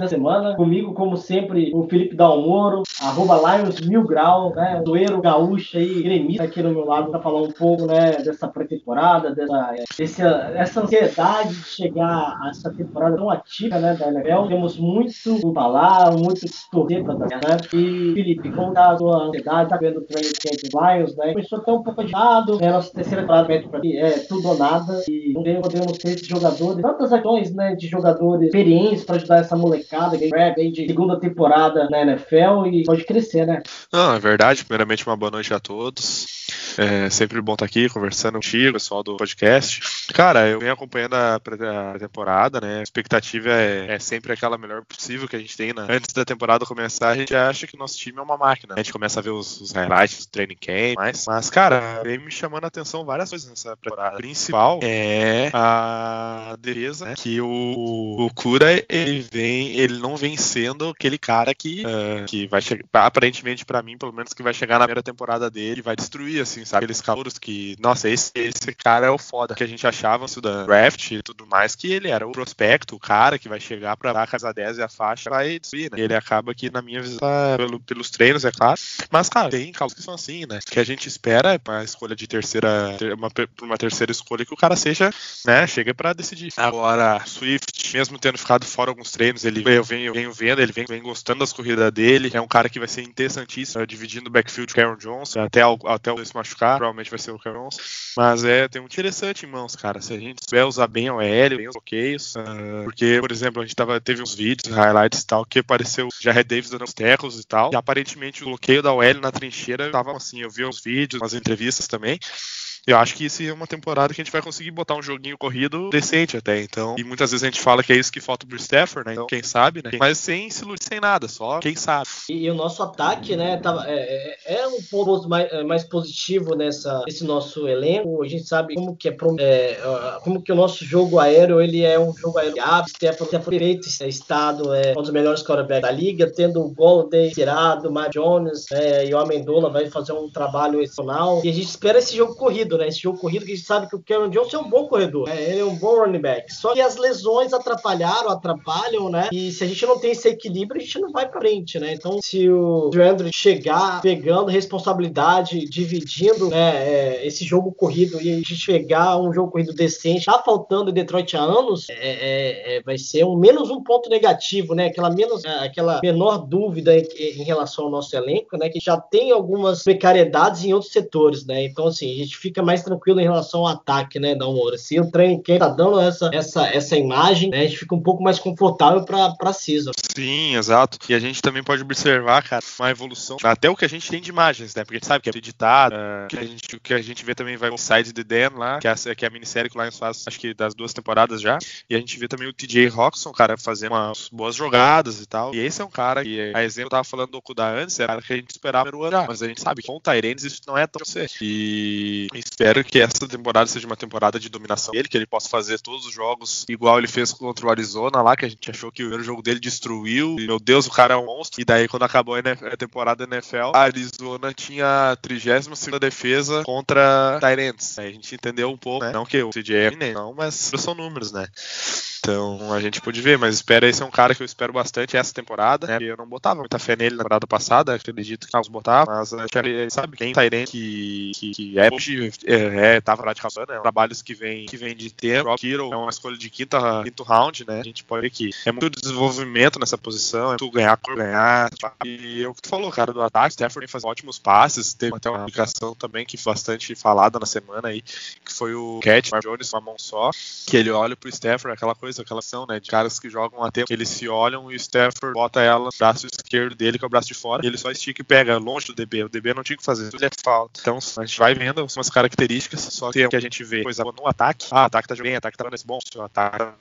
da semana. Comigo, como sempre, o Felipe Dalmoro, arroba Lions Mil Grau, né? Zoeiro gaúcho aí, gremista aqui no meu lado, para falar um pouco, né, dessa pré-temporada, dessa, desse, essa ansiedade de chegar a essa temporada tão ativa, né, da NFL. Temos muito o falar, muito torcer para dar, né? E, Felipe, como tá a sua ansiedade? Tá vendo o training camp Lions, né? Começou até um pouco adiado, né? Nossa terceira temporada para aqui é tudo ou nada. E não podemos ter jogadores, tantas ações, né, de jogadores experientes para ajudar essa molecada que é de segunda temporada na NFL e pode crescer, né? Não, é verdade. Primeiramente, uma boa noite a todos. É sempre bom estar aqui conversando contigo, pessoal do podcast. Cara, eu venho acompanhando a temporada, né? A expectativa é, é, sempre aquela melhor possível que a gente tem né? antes da temporada começar. A gente acha que nosso time é uma máquina. A gente começa a ver os, os highlights do training camp, mas, mas, cara, vem me chamando a atenção várias coisas nessa temporada. A principal é a defesa, né? Que o, o Cura, ele vem, ele não vem sendo aquele cara que, uh, que vai chegar, aparentemente para mim, pelo menos, que vai chegar na primeira temporada dele vai destruir, assim, sabe? Aqueles calouros que, nossa, esse, esse cara é o foda. Que a gente achava isso da draft e tudo mais, que ele era o prospecto, o cara que vai chegar pra a casa 10 e a faixa vai destruir, né? Ele acaba aqui, na minha visão, pelo, pelos treinos, é claro. Mas, cara, tem calos que são assim, né? Que a gente espera pra escolha de terceira, uma, uma terceira escolha que o cara seja, né? Chega pra decidir. Agora, Swift, mesmo tendo ficado fora alguns treinos, ele eu venho, venho vendo, ele vem, vem gostando das corridas dele. É um cara que vai ser interessantíssimo, dividindo o backfield com Aaron Jones, até, até o se machucar, provavelmente vai ser o Aaron Jones. Mas é, tem um interessante em mãos, cara. Se a gente souber usar bem o L, bem os bloqueios, uh, porque, por exemplo, a gente tava, teve uns vídeos, highlights e tal, que apareceu Jared Davis dando os tecos e tal, e aparentemente o bloqueio da OL na trincheira tava assim, eu vi uns vídeos, umas entrevistas também, eu acho que isso é uma temporada que a gente vai conseguir botar um joguinho corrido decente até, então. E muitas vezes a gente fala que é isso que falta pro Stafford, né? Então, quem sabe, né? Mas sem se sem nada, só quem sabe. E, e o nosso ataque, né, tava, é, é, é um ponto mais, é, mais positivo nessa, nesse nosso elenco. A gente sabe como que é, é como que o nosso jogo aéreo, ele é um jogo aéreo ápice, Stafford, Stafford feito estado, é um dos melhores quarterbacks da liga, tendo o Golden tirado, o Matt Jones é, e o Amendola vai fazer um trabalho excepcional. E a gente espera esse jogo corrido, né? Esse jogo corrido, que a gente sabe que o Karen Johnson é um bom corredor, né? Ele é um bom running back. Só que as lesões atrapalharam, atrapalham, né? E se a gente não tem esse equilíbrio, a gente não vai pra frente, né? Então, se o Andrew chegar pegando responsabilidade, dividindo né, é, esse jogo corrido e a gente chegar a um jogo corrido decente, tá faltando em Detroit há anos, é, é, é, vai ser um menos um ponto negativo, né? Aquela, menos, é, aquela menor dúvida em, em relação ao nosso elenco, né? Que já tem algumas precariedades em outros setores, né? Então, assim, a gente fica mais tranquilo em relação ao ataque, né, da Moura. Se o trem quem tá dando essa, essa, essa imagem, né, a gente fica um pouco mais confortável pra, pra season. Sim, exato. E a gente também pode observar, cara, uma evolução, até o que a gente tem de imagens, né, porque a gente sabe que é editado, uh, que a gente, o que a gente vê também vai o Side the Dan lá, que é, a, que é a minissérie que o Lions faz, acho que das duas temporadas já, e a gente vê também o TJ Roxon, cara, fazendo umas boas jogadas e tal, e esse é um cara que, a exemplo, eu tava falando do Okuda antes, era que a gente esperava no ano, mas a gente sabe que com o Tyrands isso não é tão certo. E espero que essa temporada seja uma temporada de dominação dele, que ele possa fazer todos os jogos igual ele fez contra o Arizona lá, que a gente achou que o primeiro jogo dele destruiu. E, meu Deus, o cara é um monstro. E daí, quando acabou a temporada da NFL, a Arizona tinha a 32 defesa contra Tyrants. Aí a gente entendeu um pouco, né? Não que o CJ é não, mas são números, né? Então a gente pode ver, mas espera esse é um cara que eu espero bastante essa temporada, né? Eu não botava muita fé nele na temporada passada, acredito que nós botava, mas acho que ele sabe quem Tyrant que, que, que é hoje é, é, tava lá de raspando, né? Trabalhos que vem, que vem de tempo. Rock Hero é uma escolha de quinta, quinto round, né? A gente pode ver que é muito desenvolvimento nessa posição, é tu ganhar por ganhar. E é o que tu falou, cara, do ataque, Stafford faz ótimos passes, teve até uma aplicação também que foi bastante falada na semana aí, que foi o Cat, Mark Jones, uma mão só, que ele olha pro Stafford, aquela coisa, aquela ação, né, de caras que jogam a tempo, eles se olham e o Stafford bota ela no braço esquerdo dele, que é o braço de fora, e ele só estica e pega longe do DB. O DB não tinha que fazer, ele é falta. Então a gente vai vendo umas características, só que, que a gente vê coisa no ataque. Ah, ataque tá jogando ataque tá nesse bom, o ataque tá,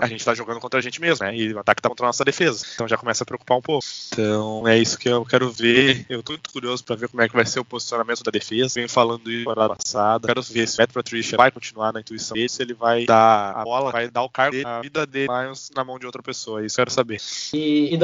a gente tá jogando contra a gente mesmo, né? E o ataque tá contra a nossa defesa. Então já começa a preocupar um pouco. Então é isso que eu quero ver. Eu tô muito curioso para ver como é que vai ser o posicionamento da defesa. Venho falando isso na passada. Quero ver se o Matt Patricia vai continuar na intuição dele, se ele vai dar a bola, vai dar o cargo vida dele na mão de outra pessoa. Isso eu quero saber. E, e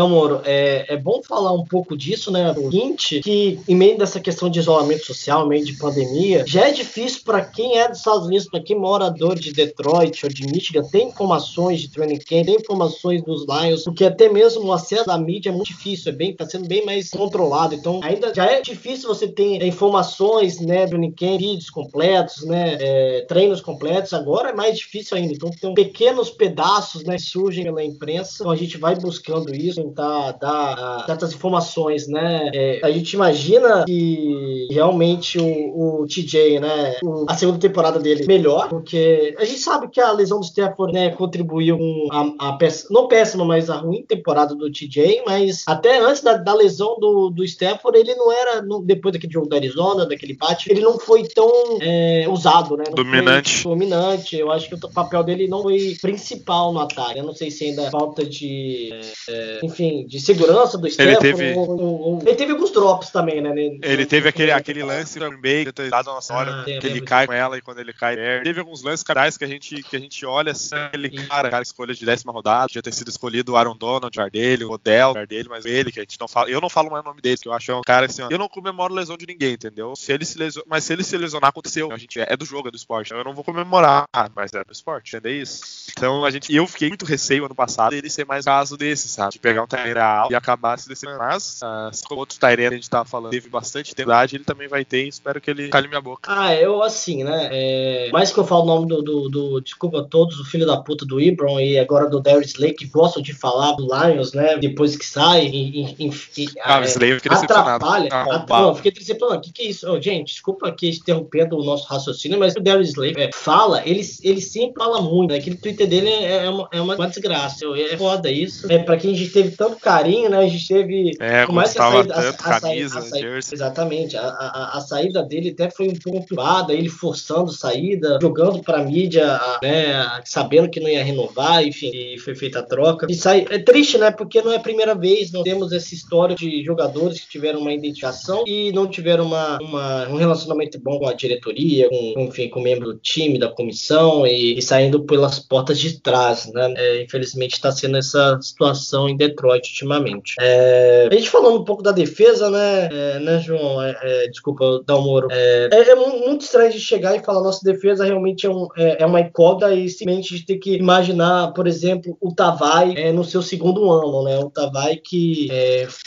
é, é bom falar um pouco disso, né? O seguinte, que em meio dessa questão de isolamento social, em meio de pandemia, já é difícil para quem é dos Estados Unidos, para quem morador de Detroit ou de Michigan, tem informações de training camp, tem informações dos Lions, porque até mesmo o acesso à mídia é muito difícil, é bem, tá sendo bem mais controlado. Então, ainda já é difícil você ter informações, né, do Nikkei, vídeos completos, né, é, treinos completos. Agora é mais difícil ainda. Então, tem pequenos pedaços, né, que surgem pela imprensa. Então, a gente vai buscando isso, tentar dar uh, certas informações, né. É, a gente imagina que realmente o, o TJ, né, o, a segunda temporada dele melhor, porque a gente sabe que a lesão do Stafford, né, contribuiu com a, a peça, não péssima, mas a ruim temporada do TJ, mas até antes da, da lesão do, do Stafford, ele não era, depois daquele jogo da Arizona, daquele empate, ele não foi tão é, usado, né? Não dominante. dominante. Eu acho que o papel dele não foi principal no ataque. Eu não sei se ainda falta de, é, enfim, de segurança do Stafford. Ele teve, ou, ou, ou... ele teve alguns drops também, né? Ele teve aquele, aquele lance Bay, ter dado uma hora, ah, que ele cai com ela e quando ele cai perde. Teve alguns lances carais que a gente, que a gente olha assim, ele, cara, cara, escolha de décima rodada, já ter sido escolhido o Aaron Donald, o dele, o Odell, o dele, mas ele, que a gente não fala. Eu não falo mais o nome dele, que eu acho que é um cara assim, ó, eu não comemoro lesão de ninguém, entendeu? Se ele se lesionar, mas se ele se lesionar, aconteceu. A gente é, é do jogo, é do esporte. Então eu não vou comemorar, mas é do esporte, entendeu isso? Então a gente, eu fiquei muito receio ano passado dele ser mais caso desse, sabe? De pegar um Tyrene e acabar se descendo. Mas, uh, como outro Tyrene a gente tava falando, teve bastante tempo, ele também vai ter, espero que ele cale minha boca. Ah, eu assim, né? É... Mais que eu falo o nome do, do, do, desculpa a todos, o filho da puta do Ibron e agora do Darius Lake, que gostam de falar do Lions, né? Depois que sai, e, e, e, ah, é, Slay eu fiquei atrapalha. Ah, não, fiquei decepcionado. O que, que é isso? Oh, gente, desculpa aqui interrompendo o nosso raciocínio, mas o Darius Slay é, fala, ele, ele sempre fala muito, né? Aquele Twitter dele é, é, uma, é uma, desgraça. É foda isso. É, pra quem a gente teve tanto carinho, né? A gente teve. É, mais que a saída, tanto, a, a camisa, saída, a Exatamente. A, a, a, saída dele até foi um pouco privada, ele forçando saída, jogando pra mídia, né? Sabendo que não ia renovar, enfim, e foi feita a troca. E sai, é triste, né? Porque não é a primeira vez, não temos essa história de jogadores que tiveram uma identificação e não tiveram uma, uma um relacionamento bom com a diretoria, com, enfim, com o membro do time, da comissão e, e saindo pelas portas de trás, né? É, infelizmente está sendo essa situação em Detroit ultimamente. É, a gente falando um pouco da defesa, né, é, né João? É, é, desculpa, Dalmoro. É, é, muito estranho de chegar e falar nossa defesa realmente é, um, é, uma encoda e simplesmente a gente tem que imaginar, por exemplo, o Tavai no seu segundo ano, né? O Tavai que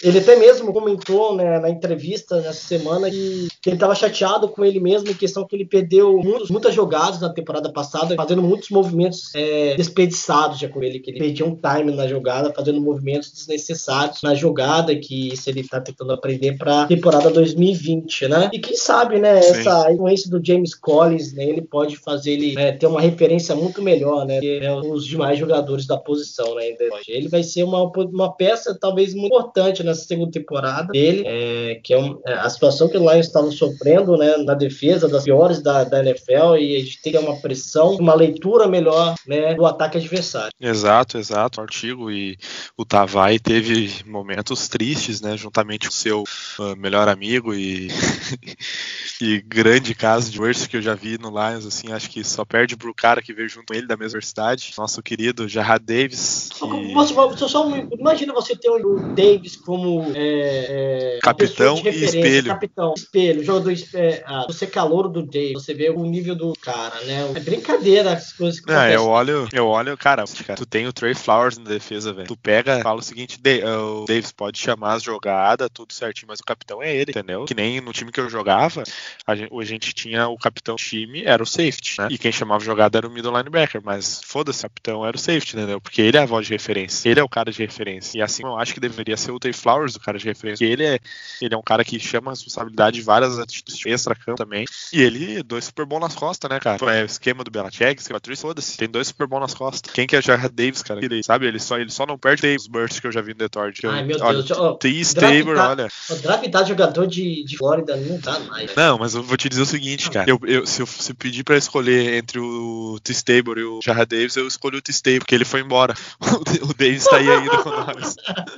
ele até mesmo comentou né, na entrevista nessa semana que, que ele estava chateado com ele mesmo em questão que ele perdeu muitos, muitas jogadas na temporada passada, fazendo muitos movimentos é, desperdiçados já com ele, que ele perdia um time na jogada, fazendo movimentos desnecessários na jogada, que isso ele está tentando aprender para temporada 2020, né? E quem sabe, né, Sim. essa influência do James Collins, né, ele pode fazer ele né, ter uma referência muito melhor, né, que é os demais jogadores da posição, né? Ele vai ser uma, uma peça talvez muito importante nessa segunda temporada dele, é, que é, um, é a situação que o Lions estava sofrendo, né, na defesa das piores da, da NFL e a gente tem uma pressão, uma leitura melhor, né, do ataque adversário. Exato, exato, artigo e o Tavai teve momentos tristes, né, juntamente com seu uh, melhor amigo e e grande caso de worst que eu já vi no Lions, assim, acho que só perde pro cara que veio junto com ele da mesma universidade, nosso querido Jarrad Davis. Que... Você, você só, imagina você ter o Davis como é, é, capitão e espelho. Capitão, espelho, jogador é, ah, você é calor do Davis, você vê o nível do cara, né? É brincadeira as coisas que é, eu olho, eu olho olho, cara, tu tem o Trey Flowers na defesa, velho. Tu pega, fala o seguinte, o Davis pode chamar as jogadas, tudo certinho, mas o capitão é ele, entendeu? Que nem no time que eu jogava, a gente, a gente tinha o capitão do time, era o safety, né? E quem chamava jogada era o middle linebacker, mas foda-se, o capitão era o safety, entendeu? Porque ele é a voz de referência, ele é o cara de referência. E assim, eu acho que deveria ser o Trey Flowers o cara de referência. Porque ele é, ele é um cara que chama a responsabilidade de várias atitudes extra-campo também. E ele, dois Super Bowl nas costas, né, cara? É o esquema do Belichick, esquema Patrícia, foda-se. Tem dois Super Bowl nas costas. Quem que é o Jared Davis, cara? Ele, sabe? Ele só, ele só não perde os bursts que eu já vi no Detroit. Ai, eu, meu olha, Deus. Oh, T. Stabler, olha. Draftar jogador de, de Flórida não dá mais. Não, mas eu vou te dizer o seguinte, cara. Eu, eu, se eu se pedir pra escolher entre o T. Stabler e o Jared Davis, eu escolho o T. Stabler, porque ele foi embora. o Davis tá aí ainda com nós.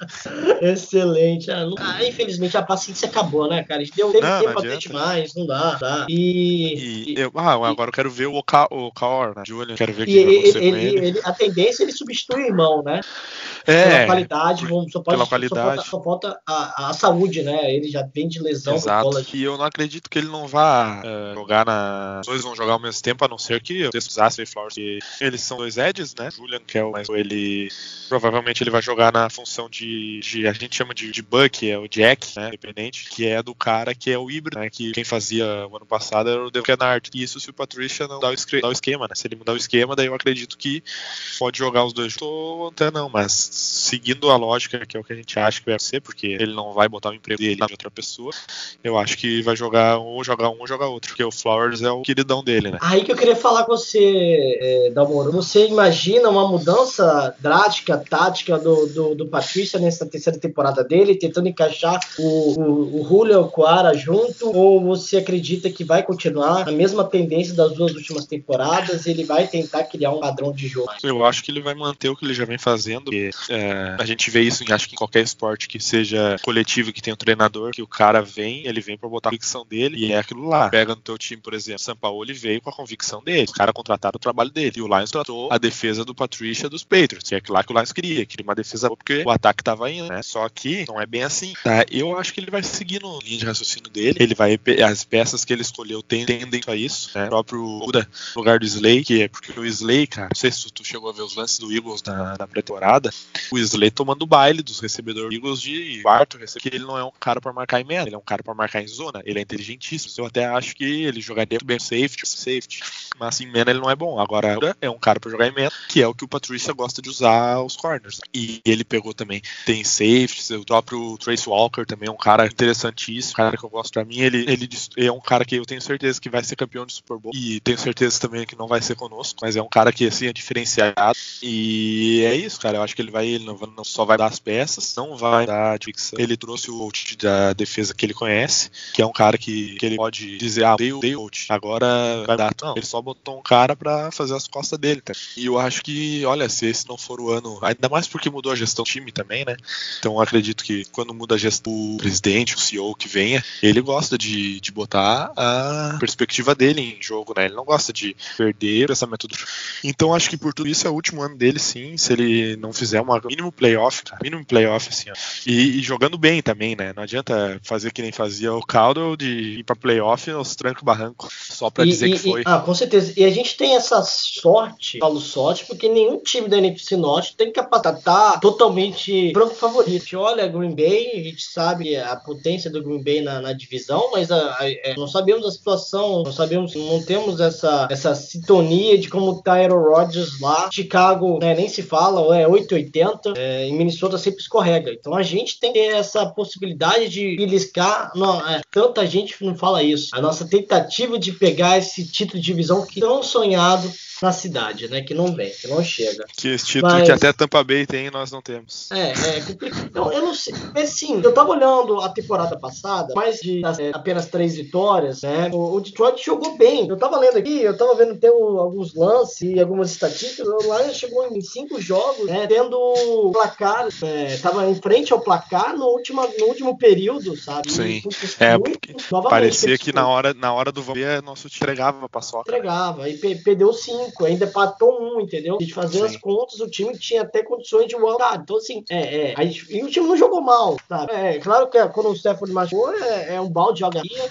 Excelente. Ah, ah, infelizmente a paciência acabou, né, cara? A gente deu, teve não, tempo até demais, não dá, dá. E. e eu, ah, agora eu quero ver o Okaor, né? Julian, quero ver o que vai acontecer ele, com ele. Ele. A tendência é ele substituir o irmão, né? É, pela qualidade, vamos, só, pode, pela qualidade. Só falta, só falta a, a, saúde, né? Ele já vem de lesão. Exato. E eu não acredito que ele não vá uh, jogar na. Os dois vão jogar ao mesmo tempo, a não ser que eu precisasse Flowers. Que eles são dois edges, né? Julian, que é o mais. Ele. Provavelmente ele vai jogar na função de. de a gente chama de, de Buck, é o Jack, né? Independente, que é do cara que é o híbrido, né? Que quem fazia o ano passado era o Dave Kennard. E isso se o Patricia não dá o, dá o esquema, né? Se ele mudar o esquema, daí eu acredito que pode jogar os dois. Tô até não, mas seguindo a lógica que é o que a gente acha que vai ser, porque ele não vai botar o emprego dele de outra pessoa, eu acho que vai jogar ou jogar um ou jogar outro, porque o Flowers é o queridão dele, né? Aí que eu queria falar com você, é, Dalmoro. Você imagina uma mudança drástica, tática do, do, do Patrícia nessa terceira temporada dele, tentando encaixar o, o, o Julio e o Coara junto, ou você acredita que vai continuar a mesma tendência das duas últimas temporadas ele vai tentar criar um padrão de jogo? Eu acho que ele vai manter o que ele já vem fazendo. Porque, é, a gente vê isso, em, acho que em qualquer esporte que seja coletivo, que tem um treinador, que o cara vem, ele vem para botar a convicção dele e é aquilo lá. Pega no teu time, por exemplo, São Paulo, ele veio com a convicção dele. Os caras contrataram o trabalho dele. E o Lions tratou a defesa do Patricia dos Patriots, que é aquilo lá que o Lions queria. Queria uma defesa boa porque o ataque tava indo, né? Só que não é bem assim. Tá? Eu acho que ele vai seguir no linha de raciocínio dele. Ele vai. As peças que ele escolheu tendem a isso, né? O próprio Uda, no lugar do Slay, que é porque o Slay, cara, não sei se tu chegou a ver os lances do Eagles na, na pré-temporada, o Slay tomando baile dos recebedores Eagles de quarto que ele não é um cara para marcar em meia, ele é um cara para marcar em zona, ele é inteligentíssimo. Eu até acho que ele jogaria muito bem safety, safety, mas assim, mena ele não é bom. Agora é um cara para jogar em mena, que é o que o Patrícia gosta de usar os corners. E ele pegou também, tem safety, o próprio Trace Walker também é um cara interessantíssimo, um cara que eu gosto para mim, ele, ele é um cara que eu tenho certeza que vai ser campeão de Super Bowl e tenho certeza também que não vai ser conosco, mas é um cara que assim é diferenciado e é isso, cara. Eu acho que ele vai, ele não, não só vai dar as peças, não vai dar dicção. Ele trouxe o coach da defesa que ele conhece, que é um cara que, que ele pode dizer, ah, dei o coach, agora vai dar. Não, ele só botou um cara para fazer as costas dele, tá? E eu acho que, olha, se esse não for o ano, ainda mais porque mudou a gestão do time também, né? Então acredito que quando muda a gestão o presidente, o CEO que venha, ele gosta de, de botar a perspectiva dele em jogo, né? Ele não gosta de perder o pensamento do. Então acho que por tudo isso é o último ano dele, sim. Se ele não fizer uma mínimo playoff, cara, mínimo playoff, assim, ó. E, e, jogando bem também, né? Não adianta fazer que nem fazia o Caldwell de ir pra playoff nos trancos barranco, só pra e, dizer e, que foi. ah, com certeza. E a gente tem essa sorte, falo sorte, porque nenhum time da NFC Norte tem capacidade tá totalmente franco favorito. Olha, Green Bay, a gente sabe a potência do Green Bay na, na divisão, mas a, a, a, é, não sabemos a situação, não sabemos, não temos essa, essa sintonia de como tá Aaron Rodgers lá. Chicago, né, nem se fala, é 880, é, em Minnesota sempre escorrega. Então a gente tem essa possibilidade de beliscar. Não, é, tanta gente não fala isso. A nossa tentativa de pegar esse título de divisão que tão sonhado na cidade, né? Que não vem, que não chega. Que esse título Mas... que até Tampa Bay tem e nós não temos. É, é complicado. Então, eu não sei. Mas sim, eu tava olhando a temporada passada, mais de é, apenas três vitórias, né? O, o, Detroit jogou bem. Eu tava lendo aqui, eu tava vendo ter alguns lances e algumas estatísticas. O Lions chegou em cinco jogos, né? Tendo placar, é, tava em frente ao placar no último, no último período, sabe? Sim. é, muito, parecia que na hora, na hora do ver, nosso entregava a paçoca. Entregava, e perdeu cinco ainda empatou um, entendeu? De fazer Sim. as contas, o time tinha até condições de wildcard. Então, assim, é, é, e o time não jogou mal, sabe? É, claro que quando o Stafford machucou, é, é um balde de jogaria.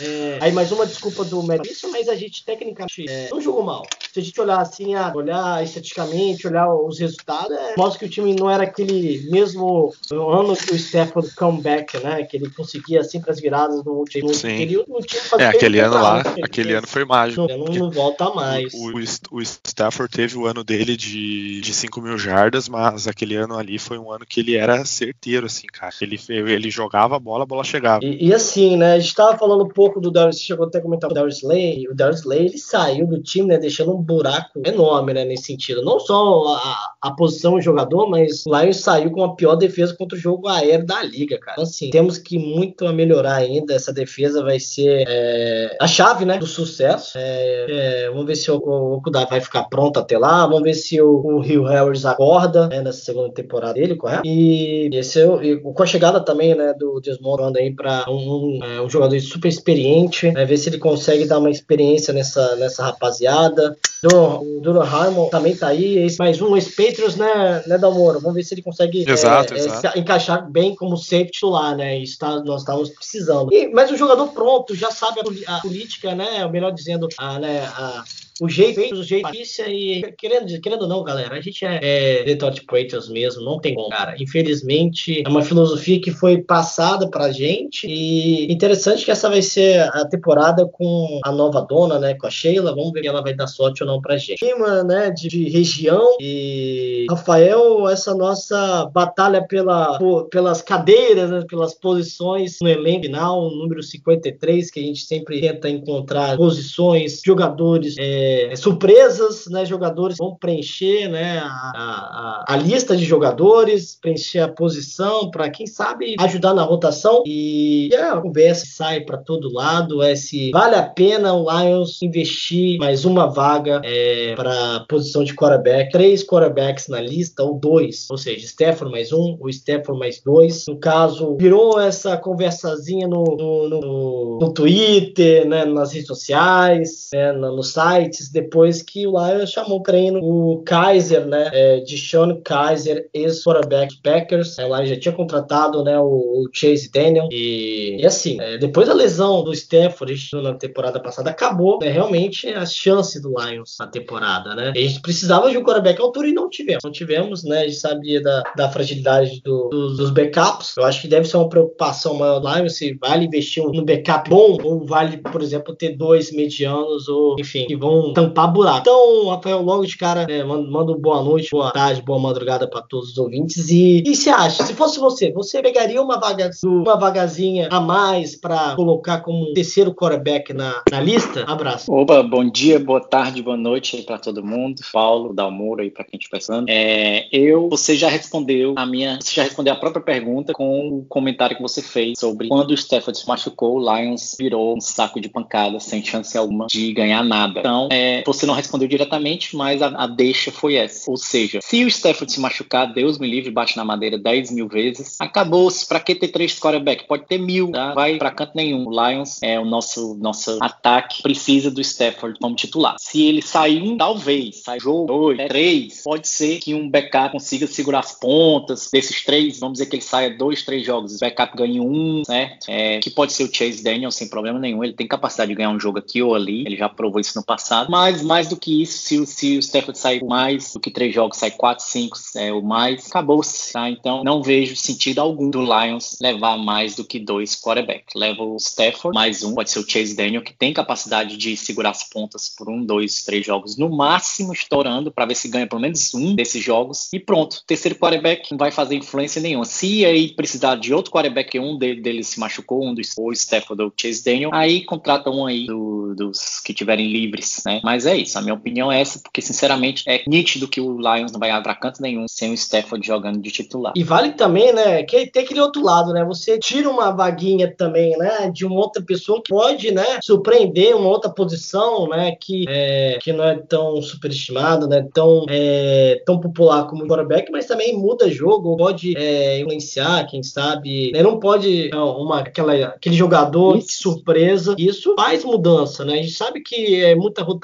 É, aí mais uma desculpa do Maurício, mas a gente tecnicamente é, não jogou mal. Se a gente olhar assim, a, olhar esteticamente, olhar os resultados, é, mostra que o time não era aquele mesmo ano que o Stafford comeback, né? Que ele conseguia sempre as viradas no último. Sim. Ele, o time é, aquele ano lá, né? aquele ano foi mágico. Não, não, volta mais. O, o, o, Stafford teve o ano dele de, de 5 mil jardas, mas aquele ano ali foi um ano que ele era certeiro, assim, cara. Ele, ele jogava a bola, a bola chegava. E, e assim, né? A gente tava falando um pouco do Darius, chegou até a comentar o Darius Slay, o Darius Slay, ele saiu do time, né? Deixando um buraco enorme, né? Nesse sentido. Não só a, a posição do jogador, mas o Lions saiu com a pior defesa contra o jogo aéreo da liga, cara. Então, assim, temos que muito a melhorar ainda. Essa defesa vai ser é, a chave, né? Do sucesso. É, é, vamos ver se o, o Okudai vai ficar pronto até lá. Vamos ver se o, o Rio Harris acorda né, nessa segunda temporada dele, correto? E, esse, e com a chegada também, né, do Desmond aí para um, um, é, um, jogador super experiente, né, ver se ele consegue dar uma experiência nessa, nessa rapaziada. O Duro Harmon também tá aí, mais um ex-Patriots, né, né, Dalmoro? Vamos ver se ele consegue exato, é, exato. É, encaixar bem como safety titular, né? Isso tá, nós estávamos precisando. E, mas o jogador pronto, já sabe a, a política, né? Melhor dizendo, a, né, a, o jeito, o jeito, Patrícia e querendo, querendo ou não, galera, a gente é, é Detroit Patriots mesmo, não tem como, cara. Infelizmente, é uma filosofia que foi passada pra gente e interessante que essa vai ser a temporada com a nova dona, né, com a Sheila, vamos ver se ela vai dar sorte ou não pra gente. Clima, né, de, de região e Rafael, essa nossa batalha pela, por, pelas cadeiras, né, pelas posições no elenco final, número 53, que a gente sempre tenta encontrar posições, jogadores, é, é, surpresas, né? Jogadores vão preencher, né? A, a, a lista de jogadores, preencher a posição para quem sabe ajudar na rotação e, e a conversa sai para todo lado é se vale a pena o Lions investir mais uma vaga é, para posição de quarterback, três quarterbacks na lista ou dois, ou seja, Stefano mais um, o Stefano mais dois. No caso, virou essa conversazinha no, no, no, no Twitter, né? Nas redes sociais, né, no, no site depois que o Lions chamou treino o Kaiser, né, é, de Sean Kaiser, ex-quarterback Packers. É, o Lions já tinha contratado, né, o, o Chase Daniel e, e assim, é, depois da lesão do Stafford na temporada passada, acabou né, realmente a chance do Lions na temporada, né. a gente precisava de um quarterback à altura e não tivemos. Não tivemos, né, a gente sabia da, da fragilidade do, dos, dos backups. Eu acho que deve ser uma preocupação maior do Lions se vale investir no backup bom ou vale, por exemplo, ter dois medianos ou, enfim, que vão tampar buraco. Então, Rafael, logo de cara, é, manda, boa noite, boa tarde, boa madrugada para todos os ouvintes. E, e se acha, se fosse você, você pegaria uma, vaga, uma vagazinha a mais para colocar como terceiro quarterback na, na lista? Abraço. Opa, bom dia, boa tarde, boa noite para todo mundo. Paulo, Dalmoura aí para quem estiver pensando. É, eu, você já respondeu a minha, você já respondeu a própria pergunta com o comentário que você fez sobre quando o Stafford se machucou, o Lions virou um saco de pancadas sem chance alguma de ganhar nada. Então, é, você não respondeu diretamente, mas a, a, deixa foi essa. Ou seja, se o Stafford se machucar, Deus me livre, bate na madeira 10 mil vezes, acabou-se. Pra que ter três quarterback? Pode ter mil, tá? Vai pra canto nenhum. O Lions é o nosso, nosso ataque, precisa do Stafford como titular. Se ele sair um, talvez, sai jogo, dois, três, pode ser que um backup consiga segurar as pontas desses três, vamos dizer que ele saia dois, três jogos, o backup ganhe um, certo? É, que pode ser o Chase Daniel sem problema nenhum, ele tem capacidade de ganhar um jogo aqui ou ali, ele já provou isso no passado, mas mais do que isso, se, se o Stafford sair mais do que três jogos, sai quatro, cinco, é, ou mais, acabou-se, tá? Então não vejo sentido algum do Lions levar mais do que dois quarterbacks. Leva o Stafford, mais um, pode ser o Chase Daniel, que tem capacidade de segurar as pontas por um, dois, três jogos, no máximo estourando, para ver se ganha pelo menos um desses jogos, e pronto. Terceiro quarterback não vai fazer influência nenhuma. Se aí precisar de outro quarterback, um deles se machucou, um dos, ou Stafford ou o Chase Daniel, aí contrata um aí do, dos que tiverem livres, né? Mas é isso, a minha opinião é essa, porque sinceramente é nítido que o Lions não vai para canto nenhum sem o Stafford jogando de titular. E vale também, né, que tem aquele outro lado, né? Você tira uma vaguinha também, né, de uma outra pessoa que pode, né, surpreender uma outra posição, né, que, é, que não é tão superestimado, né, tão, é, tão popular como o quarterback, mas também muda jogo, pode é, influenciar, quem sabe, né, não pode uma, aquela, aquele jogador de surpresa, isso faz mudança, né? A gente sabe que é muita rotação.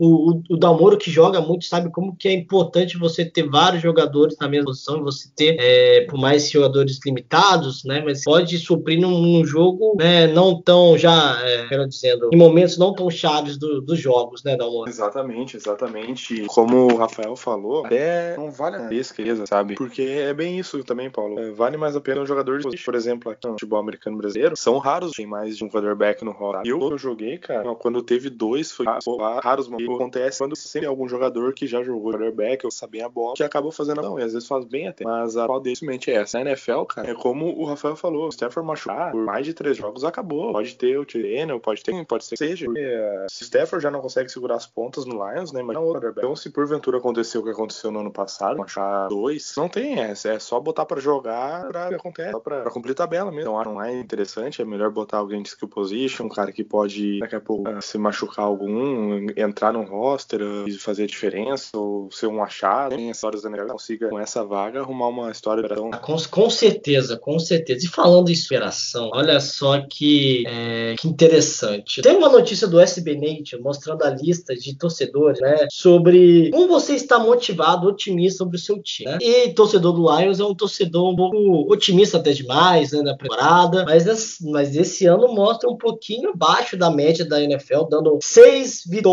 O, o, o Dalmoro, que joga muito, sabe como que é importante você ter vários jogadores na mesma posição e você ter, é, por mais jogadores limitados, né? Mas pode suprir num, num jogo né, não tão já, é, quero dizendo, em momentos não tão chaves do, dos jogos, né, Dalmoro? Exatamente, exatamente. Como o Rafael falou, até não vale a pesquisa, sabe? Porque é bem isso também, Paulo. É, vale mais a pena um jogador de por exemplo, aqui no futebol americano brasileiro, são raros tem mais de um quarterback no roster. Eu, eu joguei, cara, quando teve dois, foi raros momentos. Acontece quando sempre algum jogador que já jogou quarterback, ou sabe a bola, que acabou fazendo não, e às vezes faz bem até. Mas a qual é essa. Na NFL, cara, é como o Rafael falou, o Stafford machucar por mais de três jogos, acabou. Pode ter o Tireno, pode ter, pode ser que seja. Porque, uh, se o Stafford já não consegue segurar as pontas no Lions, né, imagina o quarterback. Então, se porventura aconteceu o que aconteceu no ano passado, machucar dois, não tem essa, é só botar pra jogar pra que acontece, só pra, pra cumprir tabela mesmo. Então, acho mais interessante, é melhor botar alguém de skill position, um cara que pode, daqui a pouco, uh, se machucar algum, entrar no roster e fazer diferença, ou ser um achado, tem histórias da NFL, consiga, com essa vaga, arrumar uma história. Então... Com, com certeza, com certeza. E falando em inspiração, olha só que, é, que interessante. Tem uma notícia do SB Nation mostrando a lista de torcedores, né, sobre como você está motivado, otimista sobre o seu time. Né? E torcedor do Lions é um torcedor um pouco otimista até demais, né, na temporada, mas, mas esse ano mostra um pouquinho abaixo da média da NFL, dando seis vitórias,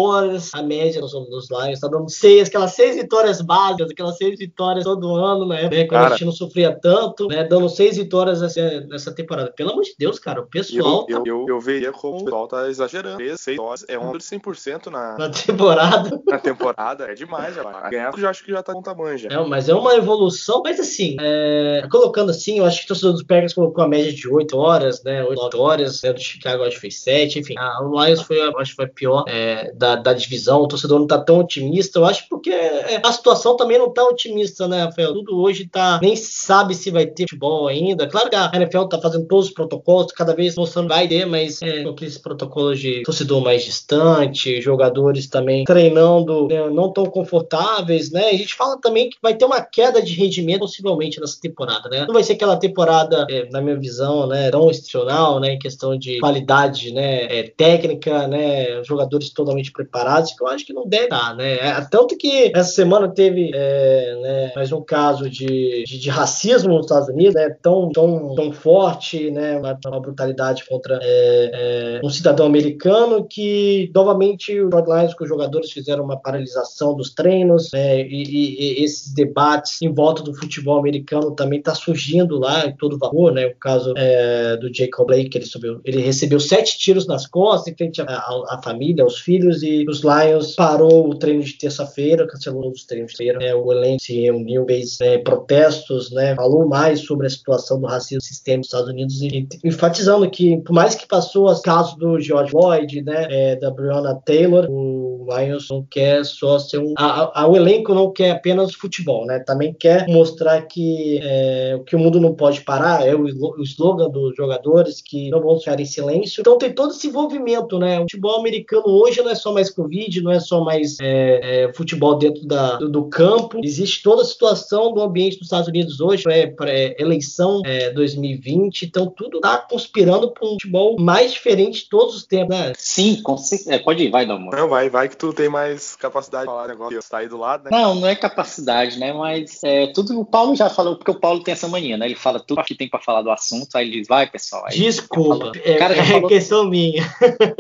a média dos, dos Lions, tá dando seis, aquelas seis vitórias básicas, aquelas seis vitórias todo ano, né, quando Cara, a gente não sofria tanto, né, dando seis vitórias nessa, nessa temporada. Pelo amor de Deus, cara, o pessoal. Eu, tá... eu, eu, eu veria como o pessoal tá exagerando. Seis vitórias é um de 100% na, na temporada. Na temporada, é demais, já. Ganhar, eu já acho que já tá com tamanho já. É, mas é uma evolução, mas assim, é, colocando assim, eu acho que o torcedor dos Packers colocou a média de 8 horas, né? 8, 9 horas, né, do Chicago acho que fez 7, enfim. A, o Lions foi, acho que foi a pior é, da, da divisão. O torcedor não tá tão otimista, eu acho, porque é, a situação também não tá otimista, né, Rafael? Tudo hoje tá. Nem sabe se vai ter futebol ainda. Claro que a NFL tá fazendo todos os protocolos, cada vez mostrando vai ter, mas é, com aqueles protocolos de torcedor mais distante, jogadores também treinando né, não tão confortáveis, né? A gente fala também que vai ter uma queda de rendimento possivelmente nessa temporada, né? Não vai ser aquela temporada, é, na minha visão, né, tão excepcional, né, em questão de qualidade, né, é, técnica, né, jogadores totalmente preparados, que eu acho que não deve estar, né? É, tanto que essa semana teve é, né, mais um caso de, de, de, racismo nos Estados Unidos, né, tão, tão, tão forte, né, uma, uma brutalidade contra é, é, um cidadão americano que, novamente, os Lions os jogadores fizeram uma paralisação dos treinos, né, e, e, e, esses debates em volta do futebol americano também está surgindo lá em todo vapor, né, o caso é, do Jacob Blake, ele, subiu, ele recebeu sete tiros nas costas em frente à família, aos filhos, os Lions parou o treino de terça-feira, cancelou os treinos de terça-feira, né, o elenco se reuniu, fez né, protestos, né, falou mais sobre a situação do racismo sistema dos Estados Unidos, e, enfatizando que, por mais que passou os casos do George Floyd, né, é, da Breonna Taylor, o Lions não quer só ser um. A, a, o elenco não quer apenas futebol, né? Também quer mostrar que é, que o mundo não pode parar, é o, o slogan dos jogadores que não vão ficar em silêncio. Então tem todo esse envolvimento, né? O futebol americano hoje não é só mais Covid, não é só mais é, é, futebol dentro da, do, do, campo. Existe toda a situação do ambiente dos Estados Unidos hoje, é, é eleição 2020, então tudo está conspirando para um futebol mais diferente de todos os tempos, né? Sim, com certeza. pode ir, vai, Dalmor. Não, vai, vai que tu tem mais capacidade de falar negócio, tá aí do lado, né? Não, não é capacidade, né? Mas é, tudo o Paulo já falou, porque o Paulo tem essa mania, né? Ele fala tudo que tem para falar do assunto, aí ele diz, vai, pessoal. Aí Desculpa, é, cara é falou... questão minha.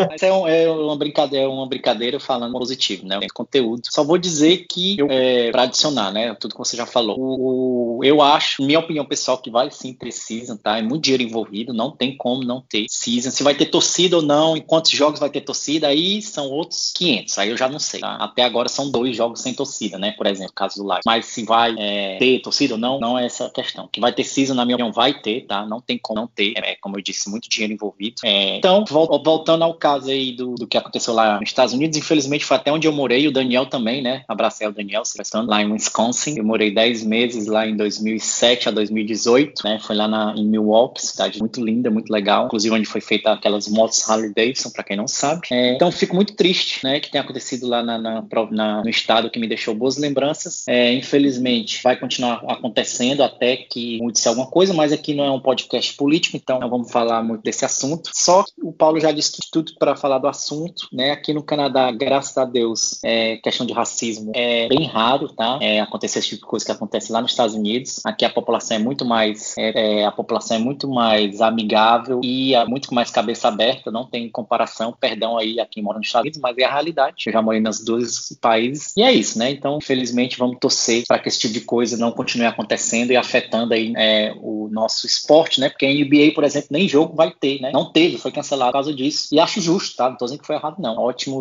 Mas é, um, é, uma brincadeira, é uma brincadeira falando positivo, né? Tem conteúdo. Só vou dizer que, é, para adicionar, né? Tudo que você já falou. O, eu acho, minha opinião pessoal, que vai sim ter season, tá? É muito dinheiro envolvido, não tem como não ter season. Se vai ter torcida ou não, em quantos jogos vai ter torcida, aí são outros 500. Aí eu já não sei. Tá? Até agora são dois jogos sem torcida, né? Por exemplo, caso do Live. Mas se vai é, ter torcida ou não, não é essa questão. Que vai ter season, na minha opinião, vai ter, tá? Não tem como não ter. É, como eu disse, muito dinheiro envolvido. É, então, voltando ao caso aí do, do que aconteceu lá nos Estados Unidos, infelizmente foi até onde eu morei, o Daniel também, né? Abracei o Daniel, lá em Wisconsin. Eu morei 10 meses lá em 2007 a 2018, né? Foi lá na, em Milwaukee, cidade muito linda, muito legal. Inclusive, onde foi feita aquelas motos Harley Davidson, para quem não sabe. É, então, fico muito triste, né? Que tenha acontecido acontecido lá na, na, na, no estado que me deixou boas lembranças. É, infelizmente, vai continuar acontecendo até que mude-se alguma coisa, mas aqui não é um podcast político, então não vamos falar muito desse assunto. Só que o Paulo já disse tudo para falar do assunto, né? Aqui no Canadá, graças a Deus, é, questão de racismo é bem raro, tá? É, acontecer esse tipo de coisa que acontece lá nos Estados Unidos. Aqui a população é muito mais, é, é a população é muito mais amigável e é muito mais cabeça aberta, não tem comparação, perdão aí a quem mora nos Estados Unidos, mas é a realidade. Eu já morei nos dois países e é isso, né? Então, infelizmente, vamos torcer para que esse tipo de coisa não continue acontecendo e afetando aí é, o nosso esporte, né? Porque a NBA, por exemplo, nem jogo vai ter, né? Não teve, foi cancelado por causa disso. E acho justo, tá? Não tô dizendo que foi errado, não.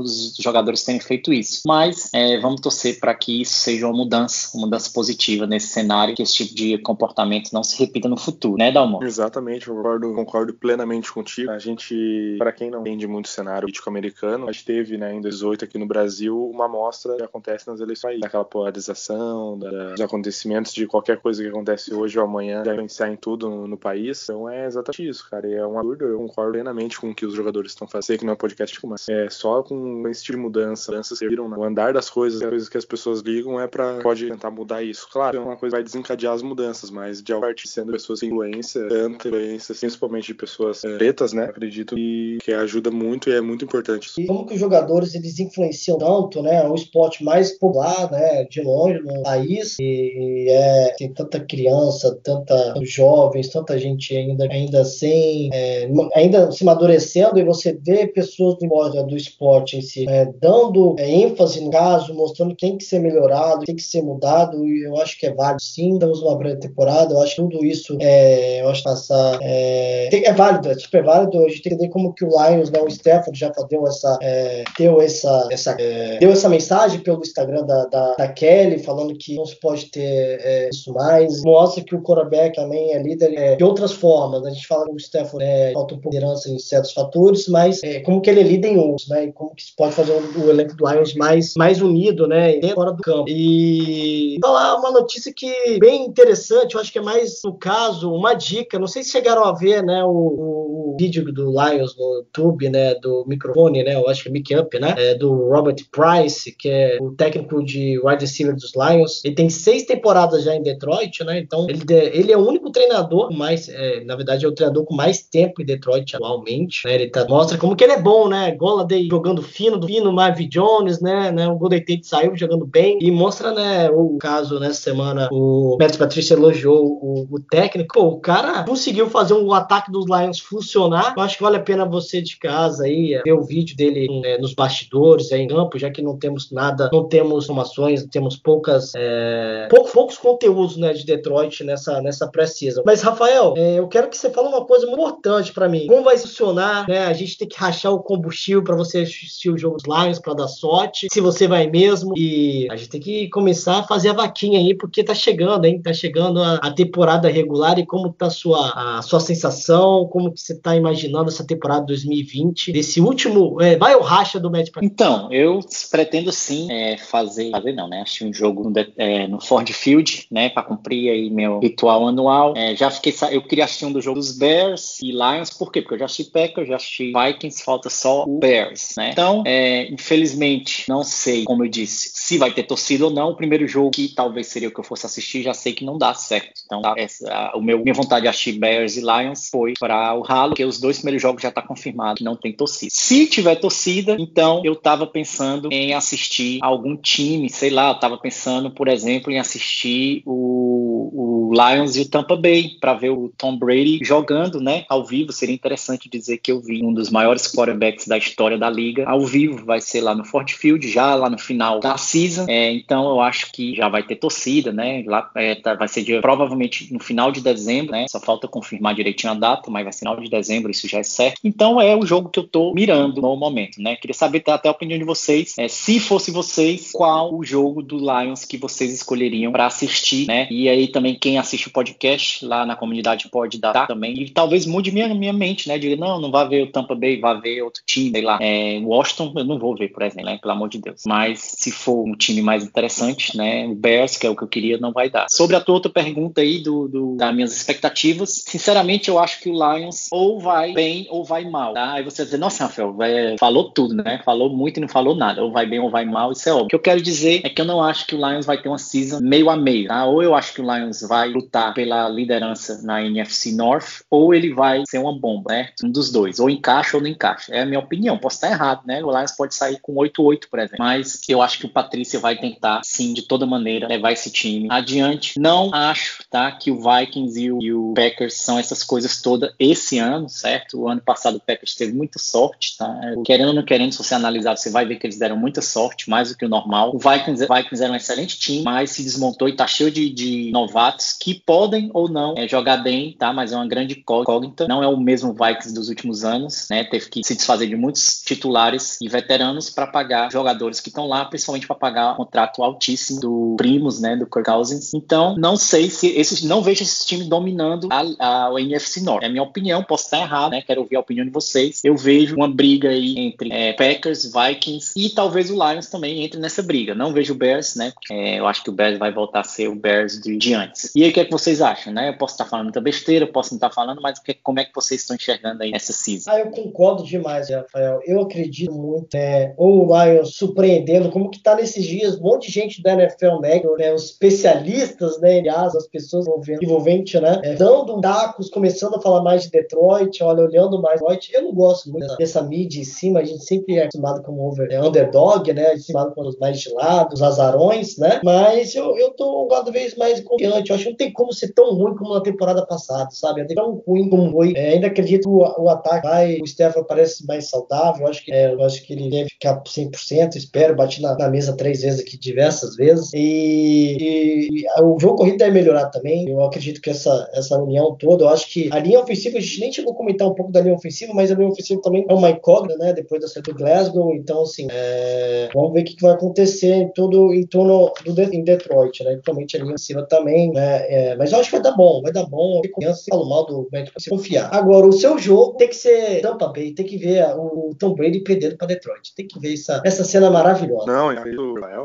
Ótimos jogadores terem feito isso. Mas é, vamos torcer para que isso seja uma mudança, uma mudança positiva nesse cenário, que esse tipo de comportamento não se repita no futuro, né, Dalmo? Exatamente, concordo, concordo plenamente contigo. A gente, para quem não entende muito o cenário político americano, a gente teve, né, em 2018 aqui no Brasil, uma amostra que acontece nas eleições, daquela polarização, da, dos acontecimentos de qualquer coisa que acontece hoje ou amanhã, deve influenciar em tudo no, no, país. Então é exatamente isso, cara. E é um absurdo, eu concordo plenamente com o que os jogadores estão fazendo. Sei que não é podcast, mas é só com esse tipo de mudança, mudanças que viram, né? o andar das coisas, as coisas que as pessoas ligam é para pode tentar mudar isso. Claro, é uma coisa que vai desencadear as mudanças, mas de partir sendo pessoas com influência, tanta influência, principalmente de pessoas é, pretas, né? Acredito que, que ajuda muito e é muito importante. E como que os jogadores eles influenciam tanto, né? O esporte mais popular, né? De longe no país e, e é tem tanta criança, tanta jovens, tanta gente ainda ainda sem é, ainda se amadurecendo e você vê pessoas do, do esporte é, dando é, ênfase no caso, mostrando que tem que ser melhorado, tem que ser mudado e eu acho que é válido sim. Estamos numa pré-temporada, eu acho que tudo isso é, eu acho passar é, é válido, é super válido. A gente tem que entender como que o Lions, né, o Stafford já deu essa é, deu essa, essa é, deu essa mensagem pelo Instagram da, da, da, Kelly falando que não se pode ter é, isso mais. Mostra que o quarterback também é líder é, de outras formas. A gente fala que o Stafford é, falta um pouco de liderança em certos fatores, mas como que ele líder em outros, né? E como que se pode fazer o, elenco do Lions mais, mais unido, né? Fora do campo. E falar uma notícia que bem interessante, eu acho que é mais no caso, uma dica. Não sei se chegaram a ver, né, o, o, o vídeo do Lions no YouTube, né, do microfone, né? Eu acho que é Mic Up, né? É, do Robert Price, que é o técnico de wide receiver dos Lions. Ele tem seis temporadas já em Detroit, né? Então ele, ele é o único treinador mais, é, na verdade, é o treinador com mais tempo em Detroit atualmente. Né? Ele tá, mostra como que ele é bom, né? Goladay jogando fino, do fino, Marvin Jones, né? né? O Golden Tate saiu jogando bem e mostra, né? O caso nessa semana o Matt Patricia elogiou o, o técnico. Pô, o cara conseguiu fazer um ataque dos Lions funcionar. Eu acho que vale a pena você de casa aí ver o vídeo dele é, nos bastidores, aí em campo, já que não temos nada, não temos informações, temos poucas, é, poucos, poucos conteúdos, né, de Detroit nessa, nessa pré-season. Mas, Rafael, é, eu quero que você fale uma coisa muito importante para mim. Como vai funcionar, né? A gente tem que rachar o combustível para você assistir o jogo dos Lions para dar sorte, se você vai mesmo. E a gente tem que começar a fazer a vaquinha aí, porque tá chegando, hein? Tá chegando a, a temporada regular e como tá a sua, a sua sensação, como que você tá imaginando essa temporada 2020, desse último, é, vai o racha do Magic Então, eu pretendo sim é, fazer, fazer não, né? Achei um jogo no, é, no Ford Field, né? Para cumprir aí meu ritual anual. É, já fiquei, eu queria assistir um do jogo dos Bears e Lions, por quê? Porque eu já assisti Packers, já assisti Vikings, falta só o Bears, né? Então, é, infelizmente, não sei, como eu disse, se vai ter torcida ou não. O primeiro jogo que talvez seria o que eu fosse assistir, já sei que não dá certo. Então, tá, essa, a, o meu, minha vontade de assistir Bears e Lions foi para o ralo, porque os dois primeiros jogos já tá confirmado que não tem torcida. Se tiver torcida, então eu tava pensando em assistir algum time, sei lá, eu tava pensando, por exemplo, em assistir o, o Lions e o Tampa Bay para ver o Tom Brady jogando, né, ao vivo. Seria interessante dizer que eu vi um dos maiores quarterbacks da história da liga ao vivo. Vai ser lá no Ford Field, já lá no final da season. É, então eu acho que já vai ter torcida, né? Lá é, tá, vai ser provavelmente no final de dezembro, né? Só falta confirmar direitinho a data, mas vai ser final de dezembro, isso já é certo. Então é o jogo que eu tô mirando no momento, né? Queria saber até a opinião de vocês. É, se fosse vocês, qual o jogo do Lions que vocês escolheriam para assistir, né? E aí também quem assiste o podcast lá na comunidade pode dar também. E talvez mude minha, minha mente, né? Diga, não, não vai ver o Tampa Bay, vai ver outro time, sei lá. É, Washington, eu não vou ver, por exemplo, né? Pelo amor de Deus. Mas se for um time mais interessante, né? O Bears, que é o que eu queria, não vai dar. Sobre a tua outra pergunta aí do, do das minhas expectativas, sinceramente, eu acho que o Lions ou vai bem ou vai mal, tá? Aí você vai dizer, nossa, Rafael, vai, falou tudo, né? Falou muito e não falou nada. Ou vai bem ou vai mal, isso é óbvio. O que eu quero dizer é que eu não acho que o Lions vai ter uma season meio a meio, tá? Ou eu acho que o Lions vai lutar pela liderança na NFC North, ou ele vai ser uma bomba, né? Um dos dois. Ou encaixa ou não encaixa. É a minha opinião. Posso estar errado, né? O Lions pode sair com 8-8, por exemplo. Mas eu acho que o Patrícia vai tentar, sim, de toda maneira, levar esse time adiante. Não acho, tá? Que o Vikings e o, e o Packers são essas coisas todas esse ano, certo? O ano passado o Packers teve muita sorte, tá? Querendo ou não querendo, se você analisar, você vai ver que eles deram muita sorte, mais do que o normal. O Vikings, Vikings era um excelente time, mas se desmontou e tá cheio de, de novatos que podem ou não é, jogar bem, tá? Mas é uma grande incógnita. Não é o mesmo Vikings dos últimos anos, né? Teve que se desfazer de muitos titulares e veteranos para pagar jogadores que estão lá, principalmente para pagar o contrato altíssimo do Primos, né? Do Kirk Cousins. Então, não sei se esses, não vejo esse time dominando a, a, a NFC North. É minha opinião, posso estar errado, né? Quero ouvir a opinião de vocês. Eu vejo uma briga aí entre é, Packers, Vikings e talvez o Lions também entre nessa briga. Não vejo o Bears, né? É, eu acho que o Bears vai voltar a ser o Bears de, de E aí, o que, é que vocês acham, né? Eu posso estar falando muita besteira, posso não estar falando, mas que, como é que vocês estão enxergando aí essa season? Ah, eu concordo demais, Rafael. Eu acredito muito, é, ou o Lions surpreendendo, como que tá nesses dias, um monte de gente da NFL Neg, né, os especialistas, né, aliás, as pessoas envolventes, né, é, dando tacos, começando a falar mais de Detroit, olha, olhando mais Detroit. Eu não gosto muito dessa, dessa mídia em cima, a gente sempre é acostumado como over, é, underdog, né, acostumado com os mais de lado, os azarões, né, mas eu, eu tô cada vez mais confiante. Eu acho que não tem como ser tão ruim como na temporada passada, sabe? É tão ruim como foi. É, ainda acredito que o, o, ataque vai, o Stefan parece mais saudável, acho que, é, acho que ele deve ficar 100%, espero, bati na, na, mesa três vezes aqui, diversas vezes, e, e, e o jogo corrido deve melhorar também, eu acredito que essa, essa união toda, eu acho que a linha ofensiva, a gente nem chegou a comentar um pouco da linha ofensiva, mas a linha ofensiva também é uma incógnita, né, depois da saída do Glasgow, então, assim, é, vamos ver o que, vai acontecer em, tudo, em torno do em Detroit, né, principalmente a linha ofensiva também, né, é, mas eu acho que vai dar bom, vai dar bom, tem confiança, falo mal do Matt, você confiar. Agora, o seu jogo tem que ser Tampa Bay, tem que ver o Tom Brady perdendo para Detroit, tem que ver essa, essa cena maravilhosa. Não,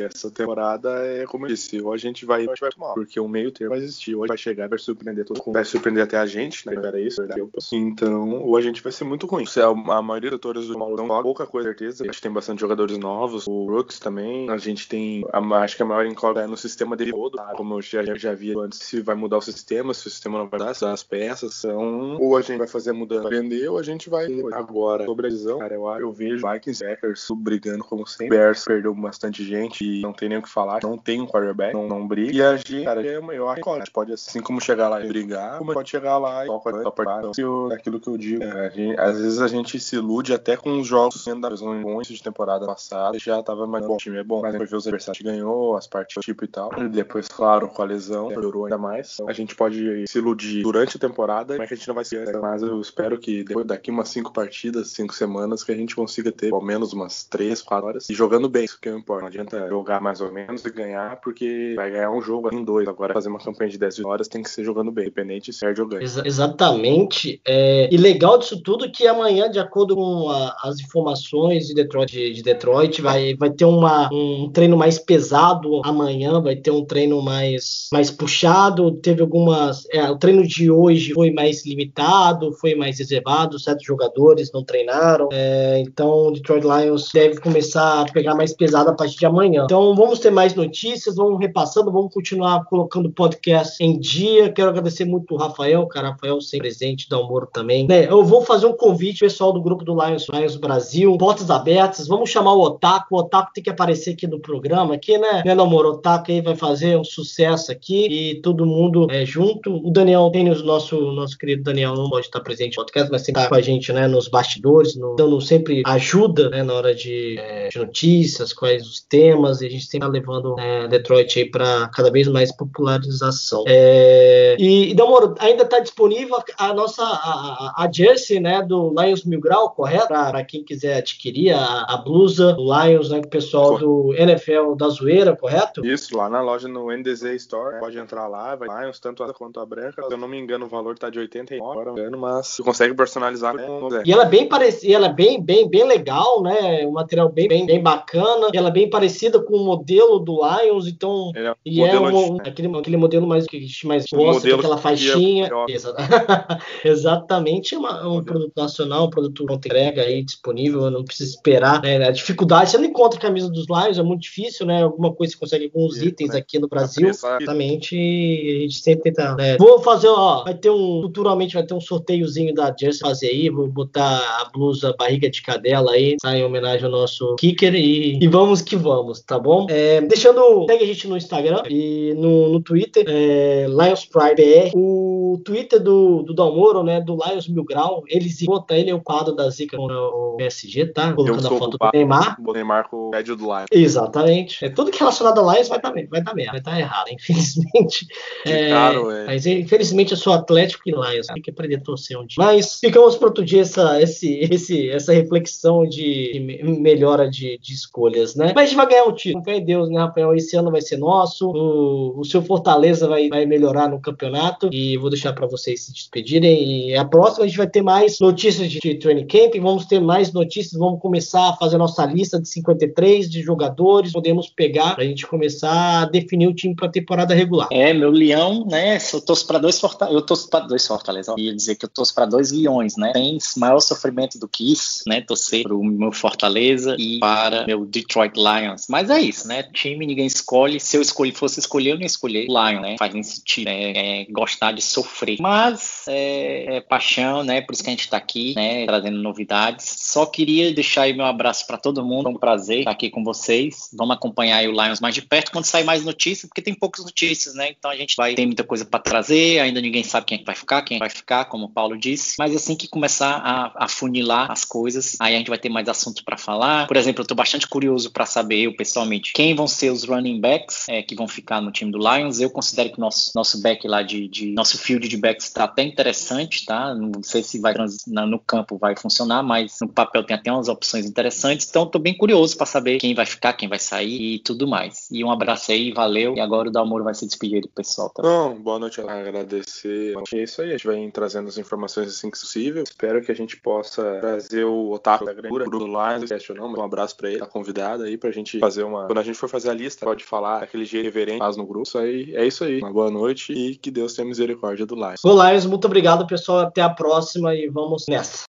essa temporada é como eu disse, ou a gente vai, a gente vai tomar, porque o meio termo vai existir, ou vai chegar e vai surpreender todo mundo, vai surpreender até a gente, né, era isso, verdade. Então, ou a gente vai ser muito ruim. Se a, a maioria dos atores do Mauro pouca coisa, certeza, a gente tem bastante jogadores novos, o Brooks também, a gente tem, a, acho que a maior incógnita é no sistema dele todo, como eu já, já vi antes, se vai mudar o sistema, se o sistema não vai dar, se as peças são, ou a gente vai fazer a mudança, vender, ou a gente vai agora. Sobre a visão, cara, eu, eu vejo Vikings Packers brigando como sempre, Bears perdeu bastante gente e não tem nem o que falar, não tem um quarterback, não, não briga, e a gente, cara, eu acho que a gente pode, assim como chegar lá e brigar, como pode chegar lá e só participar, então, aquilo que eu digo, é, gente, às vezes a gente se ilude até com os jogos sendo da bons de temporada passada, já tava mais bom, o time é bom, mas depois ver os adversários ganhou, as partidas tipo e tal, e depois, claro, com a lesão, melhorou ainda mais, então, a gente pode se iludir durante a temporada, como é a gente não vai se mas eu espero que depois daqui umas cinco partidas, cinco semanas, que a gente consiga ter pelo menos umas três, quatro horas e jogando bem, isso que é importa. Não adianta jogar mais ou menos e ganhar, porque vai ganhar um jogo em dois. Agora, fazer uma campanha de 10 horas tem que ser jogando bem, independente se perde ou ganha. Ex exatamente. É... E legal disso tudo é que amanhã, de acordo com a, as informações de Detroit, de, de, Detroit vai, vai ter uma, um treino mais pesado amanhã, vai ter um treino mais, mais puxado. Teve algumas. É, o treino de hoje foi mais limitado, foi mais reservado, certos jogadores não treinaram. É, então, o Detroit Lions deve começar a pegar mais pesado a partir de amanhã. Então, vamos ter mais notícias, vamos repassando, vamos continuar colocando podcast em dia. Quero agradecer muito o Rafael, cara, Rafael sempre presente, da Moro também. Né, eu vou fazer um convite pessoal do grupo do Lions, Lions Brasil, portas abertas, vamos chamar o Otaku, o Otaku tem que aparecer aqui no programa, aqui, né, né, Namoro? O Otaku aí vai fazer um sucesso aqui e todo mundo é, junto. O Daniel tem o nosso, nosso querido Daniel, não pode estar presente no podcast, mas sempre tá com a gente, né, nos bastidores, no, dando sempre ajuda, né, na hora de, é, de, notícias, quais os temas, e a gente sempre tá levando é, Detroit aí para cada vez mais popularização. É, e, e Damoro, ainda está disponível a nossa a, a, jersey, né, do Lions Mil Grau, correto? Para quem quiser adquirir a, a blusa do Lions, né, o pessoal do NFL da Zoeira, correto? Isso, lá na loja no NDZ Store, pode entrar lá vai Lions, tanto a quanto a branca. Se eu não me engano, o valor tá de 89 agora, engano, mas tu consegue personalizar. Né? E ela é bem parecida, ela é bem, bem, bem legal, né? Um material bem, bem, bem bacana. Ela é bem parecida com o modelo do Lions, então. É, e é um, aquele, aquele modelo mais que a gente mais gosta, aquela faixinha. Exatamente, é uma, um produto nacional, um produto pronto entrega aí disponível, não precisa esperar. Né? A dificuldade, você não encontra a camisa dos Lions, é muito difícil, né? Alguma coisa você consegue alguns itens né? aqui no Brasil. Exatamente, a gente sempre tenta. Né? Vou fazer, ó, vai ter um. Futuramente vai ter um sorteiozinho da Jersey fazer aí. Vou botar a blusa barriga de cadela aí, tá? Em homenagem ao nosso kicker e, e vamos que vamos, tá bom? É, deixando. Segue a gente no Instagram e no, no Twitter, é, Lions Pride BR. O Twitter do, do Dalmoro, né? Do Lions Mil Grau, ele bota ele é o quadro da Zica com o PSG, tá? Colocando a foto do Neymar. O Neymar com o médio do Lions. Exatamente. É tudo que é relacionado ao Lions vai dar vai dar merda, vai estar errado, infelizmente. É, claro, é. Mas infelizmente eu sou Atlético e Lions, tem que aprender a torcer um dia. Mas ficamos para outro dia essa, esse, esse, essa reflexão de melhora de, de escolhas, né? Mas a gente vai ganhar um título, com fé em Deus, né, Rafael? Esse ano vai ser nosso, o, o seu Fortaleza vai, vai melhorar no campeonato e vou deixar para vocês se despedirem. E a próxima a gente vai ter mais notícias de, de training camp, vamos ter mais notícias, vamos começar a fazer nossa lista de 53 de jogadores, podemos pegar para a gente começar a definir o time para a temporada regular. É, meu leão, né? Eu torço para dois Fortaleza, eu torço para dois Fortaleza. Eu ia dizer que eu torço para dois leões, né? Tem maior sofrimento do que isso, né? Torcer para o meu Fortaleza e para meu Detroit Lions. Mas é isso, né? Time ninguém escolhe. Se eu escolhi, fosse escolher, eu não escolher Lion, né? Faz nem sentido, né? É, gostar de sofrer. Mas é, é, paixão, né? Por isso que a gente está aqui, né? Trazendo novidades. Só queria deixar aí meu abraço para todo mundo. É um prazer estar aqui com vocês. Vamos acompanhar o Lions mais de perto quando sair mais notícias, porque tem poucas notícias, né? Então a gente vai ter muita coisa para trazer. Ainda ninguém sabe quem é que vai ficar, quem vai ficar, como o Paulo disse. Mas assim que começar a, a funilar as coisas, aí a gente vai ter mais assuntos para falar. Por exemplo, eu estou bastante curioso para saber, eu pessoalmente, quem vão ser os running backs é, que vão ficar no time do Lions. Eu considero que nosso nosso back lá de, de nosso field de backs está até interessante, tá? Não sei se vai no campo vai funcionar, mas no papel tem até umas opções interessantes. Então, estou bem curioso para saber quem vai ficar, quem vai sair e tudo mais. E um abraço aí, valeu. E agora o Dalmoro vai se despedir do pessoal. Tá? Bom, boa noite. Agradecer. É isso aí. A gente vai trazendo as informações assim que possível. Espero que a gente possa trazer o Otaku da Grande do Lions, não, um abraço para ele, tá convidado aí pra gente fazer uma. Quando a gente for fazer a lista, pode falar aquele jeito reverente faz no grupo. Isso aí, é isso aí. Uma boa noite e que Deus tenha misericórdia do Lions. Ô, Lions, muito obrigado, pessoal. Até a próxima e vamos nessa.